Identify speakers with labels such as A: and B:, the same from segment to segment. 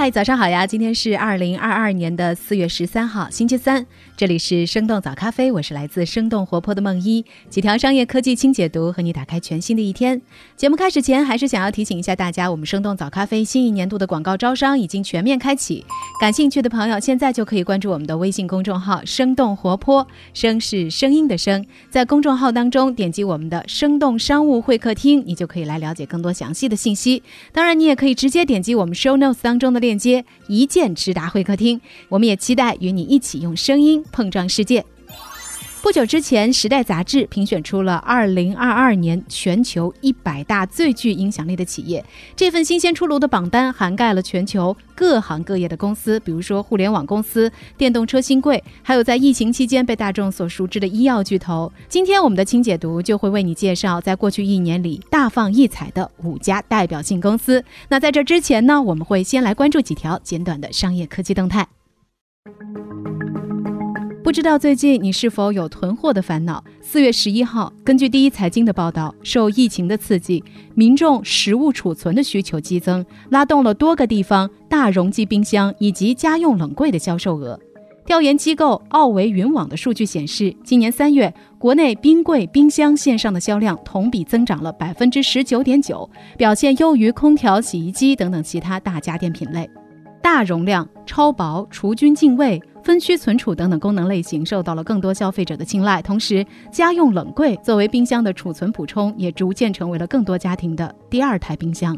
A: 嗨，早上好呀！今天是二零二二年的四月十三号，星期三。这里是生动早咖啡，我是来自生动活泼的梦一，几条商业科技轻解读，和你打开全新的一天。节目开始前，还是想要提醒一下大家，我们生动早咖啡新一年度的广告招商已经全面开启，感兴趣的朋友现在就可以关注我们的微信公众号“生动活泼”，声是声音的声，在公众号当中点击我们的“生动商务会客厅”，你就可以来了解更多详细的信息。当然，你也可以直接点击我们 show notes 当中的链链接，一键直达会客厅。我们也期待与你一起用声音。碰撞世界。不久之前，《时代》杂志评选出了2022年全球一百大最具影响力的企业。这份新鲜出炉的榜单涵盖了全球各行各业的公司，比如说互联网公司、电动车新贵，还有在疫情期间被大众所熟知的医药巨头。今天我们的清解读就会为你介绍在过去一年里大放异彩的五家代表性公司。那在这之前呢，我们会先来关注几条简短的商业科技动态。不知道最近你是否有囤货的烦恼？四月十一号，根据第一财经的报道，受疫情的刺激，民众食物储存的需求激增，拉动了多个地方大容积冰箱以及家用冷柜的销售额。调研机构奥维云网的数据显示，今年三月，国内冰柜、冰箱线上的销量同比增长了百分之十九点九，表现优于空调、洗衣机等等其他大家电品类。大容量、超薄、除菌净味。分区存储等等功能类型受到了更多消费者的青睐，同时家用冷柜作为冰箱的储存补充，也逐渐成为了更多家庭的第二台冰箱。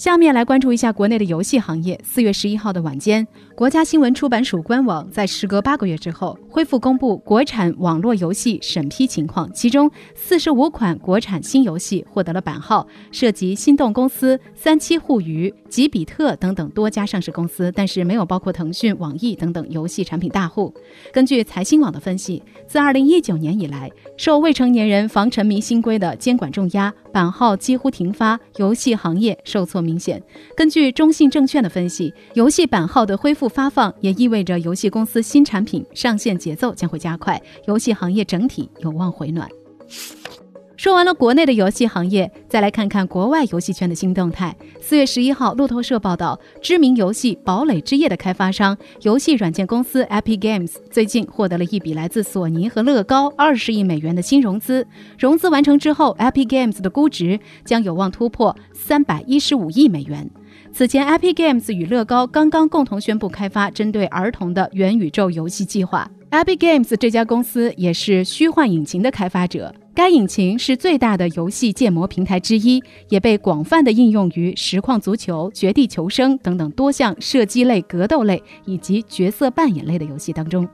A: 下面来关注一下国内的游戏行业。四月十一号的晚间，国家新闻出版署官网在时隔八个月之后恢复公布国产网络游戏审批情况，其中四十五款国产新游戏获得了版号，涉及心动公司、三七互娱、吉比特等等多家上市公司，但是没有包括腾讯、网易等等游戏产品大户。根据财新网的分析，自二零一九年以来，受未成年人防沉迷新规的监管重压，版号几乎停发，游戏行业受挫。明显，根据中信证券的分析，游戏版号的恢复发放也意味着游戏公司新产品上线节奏将会加快，游戏行业整体有望回暖。说完了国内的游戏行业，再来看看国外游戏圈的新动态。四月十一号，路透社报道，知名游戏《堡垒之夜》的开发商游戏软件公司 Epic Games 最近获得了一笔来自索尼和乐高二十亿美元的新融资。融资完成之后，Epic Games 的估值将有望突破三百一十五亿美元。此前，Epic Games 与乐高刚刚共同宣布开发针对儿童的元宇宙游戏计划。Epic Games 这家公司也是虚幻引擎的开发者。该引擎是最大的游戏建模平台之一，也被广泛的应用于实况足球、绝地求生等等多项射击类、格斗类以及角色扮演类的游戏当中。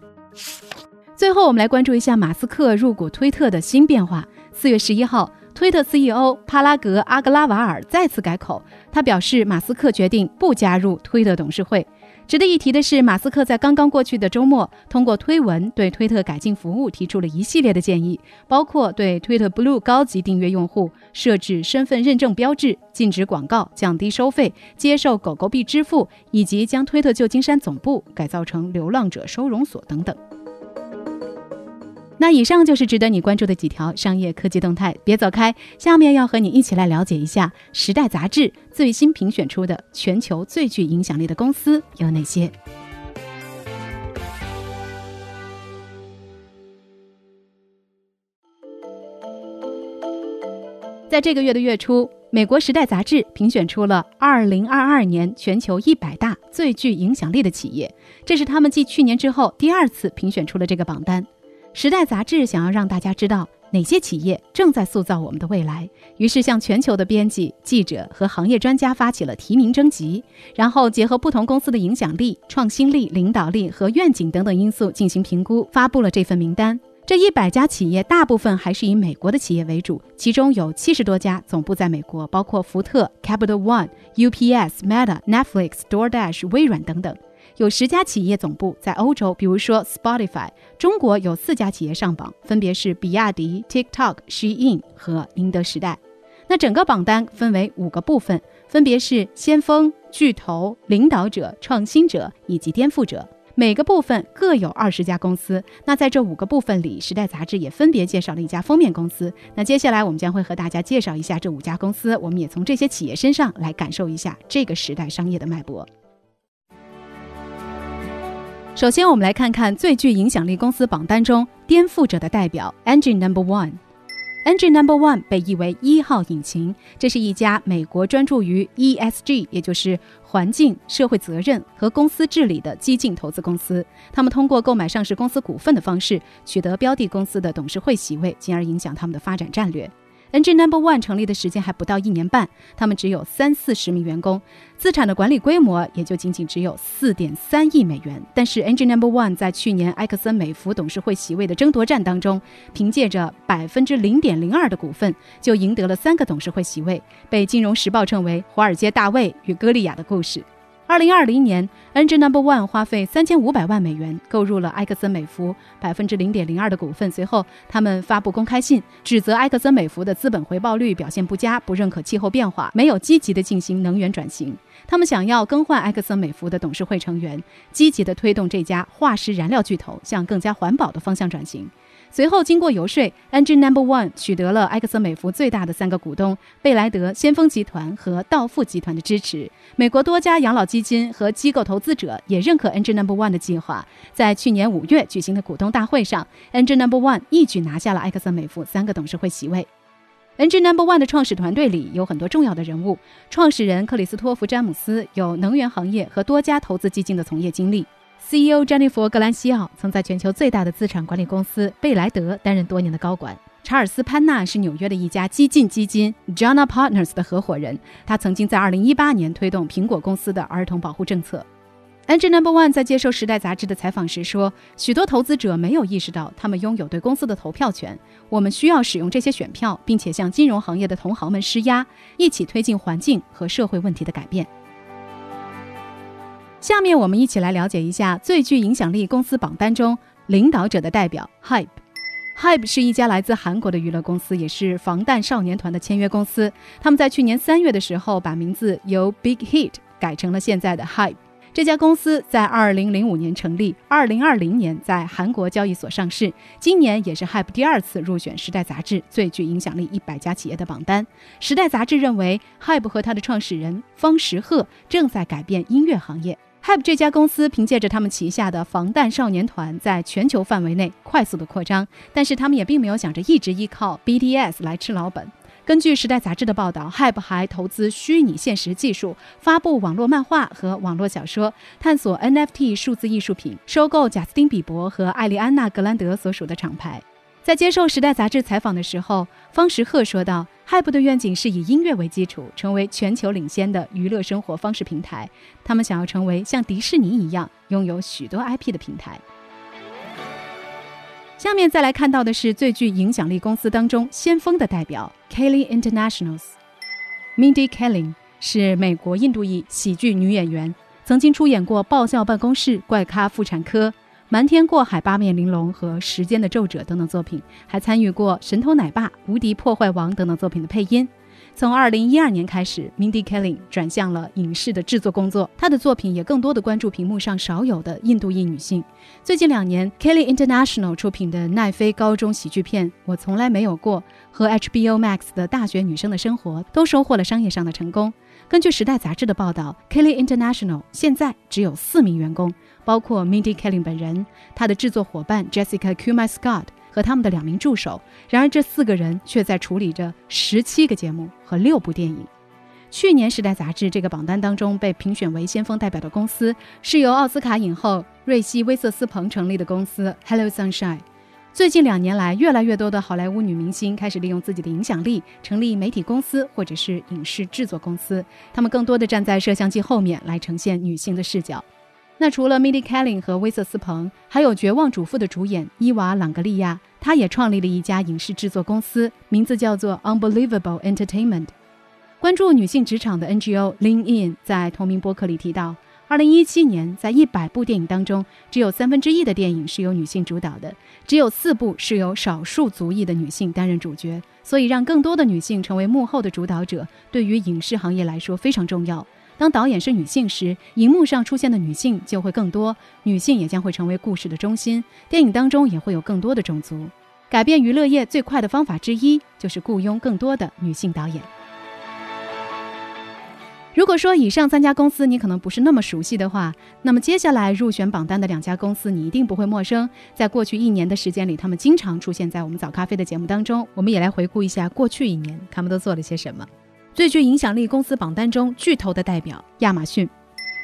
A: 最后，我们来关注一下马斯克入股推特的新变化。四月十一号，推特 CEO 帕拉格阿格拉瓦尔再次改口，他表示马斯克决定不加入推特董事会。值得一提的是，马斯克在刚刚过去的周末通过推文对推特改进服务提出了一系列的建议，包括对推特 Blue 高级订阅用户设置身份认证标志、禁止广告、降低收费、接受狗狗币支付，以及将推特旧金山总部改造成流浪者收容所等等。那以上就是值得你关注的几条商业科技动态，别走开，下面要和你一起来了解一下《时代》杂志最新评选出的全球最具影响力的公司有哪些。在这个月的月初，美国《时代》杂志评选出了2022年全球一百大最具影响力的企业，这是他们继去年之后第二次评选出了这个榜单。时代杂志想要让大家知道哪些企业正在塑造我们的未来，于是向全球的编辑、记者和行业专家发起了提名征集，然后结合不同公司的影响力、创新力、领导力和愿景等等因素进行评估，发布了这份名单。这一百家企业大部分还是以美国的企业为主，其中有七十多家总部在美国，包括福特、Capital One、UPS、Meta、Netflix、DoorDash、微软等等。有十家企业总部在欧洲，比如说 Spotify。中国有四家企业上榜，分别是比亚迪、TikTok、Shein 和宁德时代。那整个榜单分为五个部分，分别是先锋、巨头、领导者、创新者以及颠覆者。每个部分各有二十家公司。那在这五个部分里，《时代》杂志也分别介绍了一家封面公司。那接下来我们将会和大家介绍一下这五家公司，我们也从这些企业身上来感受一下这个时代商业的脉搏。首先，我们来看看最具影响力公司榜单中颠覆者的代表 Engine Number One。Engine Number One 被译为一号引擎，这是一家美国专注于 ESG，也就是环境、社会责任和公司治理的激进投资公司。他们通过购买上市公司股份的方式，取得标的公司的董事会席位，进而影响他们的发展战略。NG Number One 成立的时间还不到一年半，他们只有三四十名员工，资产的管理规模也就仅仅只有四点三亿美元。但是 NG Number One 在去年埃克森美孚董事会席位的争夺战当中，凭借着百分之零点零二的股份，就赢得了三个董事会席位，被《金融时报》称为“华尔街大卫与歌利亚的故事”。二零二零年，NG Number One 花费三千五百万美元购入了埃克森美孚百分之零点零二的股份。随后，他们发布公开信，指责埃克森美孚的资本回报率表现不佳，不认可气候变化，没有积极的进行能源转型。他们想要更换埃克森美孚的董事会成员，积极的推动这家化石燃料巨头向更加环保的方向转型。随后，经过游说，Engine Number One 取得了埃克森美孚最大的三个股东贝莱德、先锋集团和道富集团的支持。美国多家养老基金和机构投资者也认可 Engine Number One 的计划。在去年五月举行的股东大会上，Engine Number One 一举拿下了埃克森美孚三个董事会席位。Engie Number One 的创始团队里有很多重要的人物，创始人克里斯托弗·詹姆斯有能源行业和多家投资基金的从业经历。CEO 詹妮弗·格兰西奥曾在全球最大的资产管理公司贝莱德担任多年的高管。查尔斯·潘纳是纽约的一家激进基金 Jana Partners 的合伙人，他曾经在2018年推动苹果公司的儿童保护政策。Angel Number One 在接受《时代》杂志的采访时说：“许多投资者没有意识到他们拥有对公司的投票权。我们需要使用这些选票，并且向金融行业的同行们施压，一起推进环境和社会问题的改变。”下面我们一起来了解一下最具影响力公司榜单中领导者的代表 Hype。Hype 是一家来自韩国的娱乐公司，也是防弹少年团的签约公司。他们在去年三月的时候，把名字由 Big Hit 改成了现在的 Hype。这家公司在二零零五年成立，二零二零年在韩国交易所上市。今年也是 Hype 第二次入选《时代》杂志最具影响力一百家企业的榜单。《时代》杂志认为，Hype 和他的创始人方时赫正在改变音乐行业。Hype 这家公司凭借着他们旗下的防弹少年团，在全球范围内快速的扩张，但是他们也并没有想着一直依靠 BTS 来吃老本。根据《时代》杂志的报道，Hype 还投资虚拟现实技术，发布网络漫画和网络小说，探索 NFT 数字艺术品，收购贾斯汀·比伯和艾丽安娜·格兰德所属的厂牌。在接受《时代》杂志采访的时候，方时赫说道。Hype 的愿景是以音乐为基础，成为全球领先的娱乐生活方式平台。他们想要成为像迪士尼一样拥有许多 IP 的平台。下面再来看到的是最具影响力公司当中先锋的代表 Kelly Internationals。Mindy Kaling 是美国印度裔喜剧女演员，曾经出演过《爆笑办公室》《怪咖妇产科》。瞒天过海、八面玲珑和时间的皱褶等等作品，还参与过《神偷奶爸》《无敌破坏王》等等作品的配音。从二零一二年开始，Mindy Kaling 转向了影视的制作工作，她的作品也更多的关注屏幕上少有的印度裔女性。最近两年，Kelly International 出品的奈飞高中喜剧片《我从来没有过》和 HBO Max 的《大学女生的生活》都收获了商业上的成功。根据《时代》杂志的报道，Kelly International 现在只有四名员工。包括 Mindy Kaling 本人、他的制作伙伴 Jessica Kuma Scott 和他们的两名助手。然而，这四个人却在处理着十七个节目和六部电影。去年《时代》杂志这个榜单当中被评选为先锋代表的公司，是由奥斯卡影后瑞希·威瑟斯彭成立的公司 Hello Sunshine。最近两年来，越来越多的好莱坞女明星开始利用自己的影响力成立媒体公司或者是影视制作公司，她们更多的站在摄像机后面来呈现女性的视角。那除了 Mindy Kaling 和威瑟斯彭，还有《绝望主妇》的主演伊娃·朗格利亚，她也创立了一家影视制作公司，名字叫做 Unbelievable Entertainment。关注女性职场的 NGO Lean In 在同名博客里提到二零一七年，在一百部电影当中，只有三分之一的电影是由女性主导的，只有四部是由少数族裔的女性担任主角。所以，让更多的女性成为幕后的主导者，对于影视行业来说非常重要。当导演是女性时，荧幕上出现的女性就会更多，女性也将会成为故事的中心，电影当中也会有更多的种族。改变娱乐业最快的方法之一，就是雇佣更多的女性导演。如果说以上三家公司你可能不是那么熟悉的话，那么接下来入选榜单的两家公司你一定不会陌生。在过去一年的时间里，他们经常出现在我们早咖啡的节目当中。我们也来回顾一下过去一年他们都做了些什么。最具影响力公司榜单中，巨头的代表亚马逊，《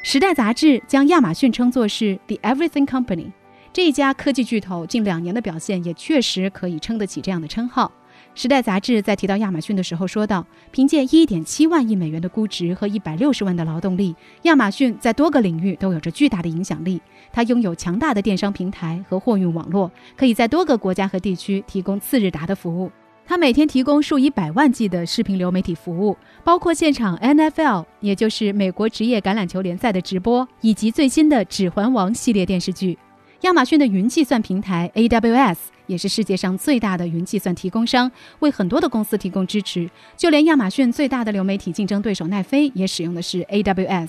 A: 时代》杂志将亚马逊称作是 The Everything Company。这一家科技巨头近两年的表现也确实可以撑得起这样的称号。《时代》杂志在提到亚马逊的时候说道：“凭借1.7万亿美元的估值和160万的劳动力，亚马逊在多个领域都有着巨大的影响力。它拥有强大的电商平台和货运网络，可以在多个国家和地区提供次日达的服务。它每天提供数以百万计的视频流媒体服务，包括现场 NFL，也就是美国职业橄榄球联赛的直播，以及最新的《指环王》系列电视剧。亚马逊的云计算平台 AWS。”也是世界上最大的云计算提供商，为很多的公司提供支持。就连亚马逊最大的流媒体竞争对手奈飞也使用的是 AWS。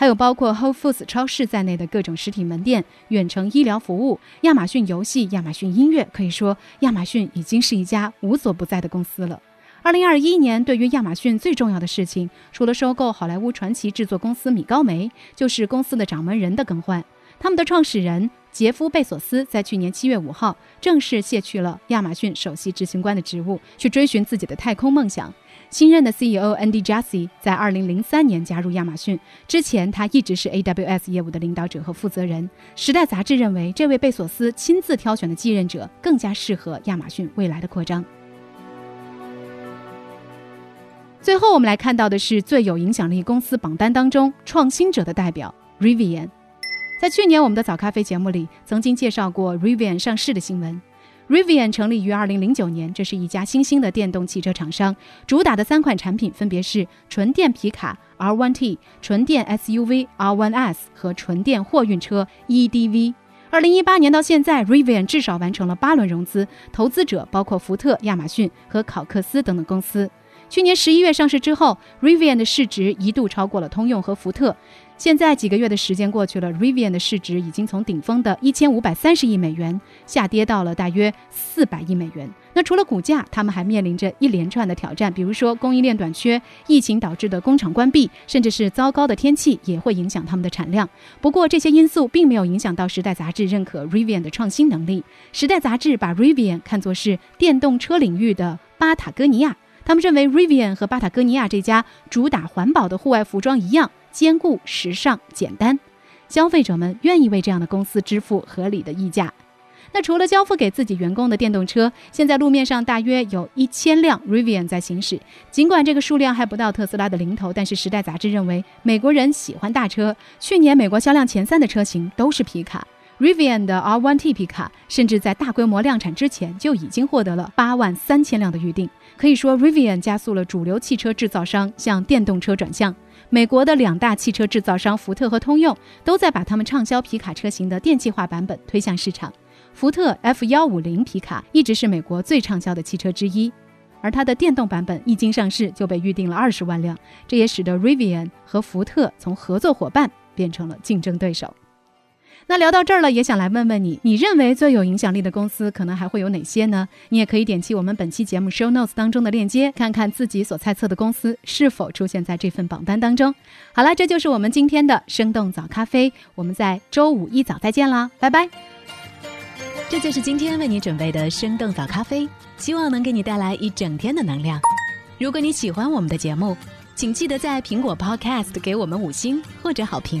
A: 还有包括 Whole Foods 超市在内的各种实体门店、远程医疗服务、亚马逊游戏、亚马逊音乐，可以说亚马逊已经是一家无所不在的公司了。二零二一年对于亚马逊最重要的事情，除了收购好莱坞传奇制作公司米高梅，就是公司的掌门人的更换。他们的创始人。杰夫·贝索斯在去年七月五号正式卸去了亚马逊首席执行官的职务，去追寻自己的太空梦想。新任的 CEO Andy Jassy 在二零零三年加入亚马逊，之前他一直是 AWS 业务的领导者和负责人。时代杂志认为，这位贝索斯亲自挑选的继任者更加适合亚马逊未来的扩张。最后，我们来看到的是最有影响力公司榜单当中创新者的代表 Rivian。在去年我们的早咖啡节目里，曾经介绍过 Rivian 上市的新闻。Rivian 成立于2009年，这是一家新兴的电动汽车厂商，主打的三款产品分别是纯电皮卡 R1T、纯电 SUV R1S 和纯电货运车 EDV。2018年到现在，Rivian 至少完成了八轮融资，投资者包括福特、亚马逊和考克斯等等公司。去年十一月上市之后，Rivian 的市值一度超过了通用和福特。现在几个月的时间过去了，Rivian 的市值已经从顶峰的一千五百三十亿美元下跌到了大约四百亿美元。那除了股价，他们还面临着一连串的挑战，比如说供应链短缺、疫情导致的工厂关闭，甚至是糟糕的天气也会影响他们的产量。不过这些因素并没有影响到《时代》杂志认可 Rivian 的创新能力。《时代》杂志把 Rivian 看作是电动车领域的巴塔哥尼亚。他们认为，Rivian 和巴塔哥尼亚这家主打环保的户外服装一样，兼顾时尚、简单。消费者们愿意为这样的公司支付合理的溢价。那除了交付给自己员工的电动车，现在路面上大约有一千辆 Rivian 在行驶。尽管这个数量还不到特斯拉的零头，但是《时代》杂志认为，美国人喜欢大车。去年美国销量前三的车型都是皮卡。Rivian 的 R1T 皮卡甚至在大规模量产之前就已经获得了八万三千辆的预定。可以说，Rivian 加速了主流汽车制造商向电动车转向。美国的两大汽车制造商福特和通用都在把他们畅销皮卡车型的电气化版本推向市场。福特 F 幺五零皮卡一直是美国最畅销的汽车之一，而它的电动版本一经上市就被预定了二十万辆，这也使得 Rivian 和福特从合作伙伴变成了竞争对手。那聊到这儿了，也想来问问你，你认为最有影响力的公司可能还会有哪些呢？你也可以点击我们本期节目 show notes 当中的链接，看看自己所猜测的公司是否出现在这份榜单当中。好了，这就是我们今天的生动早咖啡，我们在周五一早再见啦，拜拜。
B: 这就是今天为你准备的生动早咖啡，希望能给你带来一整天的能量。如果你喜欢我们的节目，请记得在苹果 Podcast 给我们五星或者好评，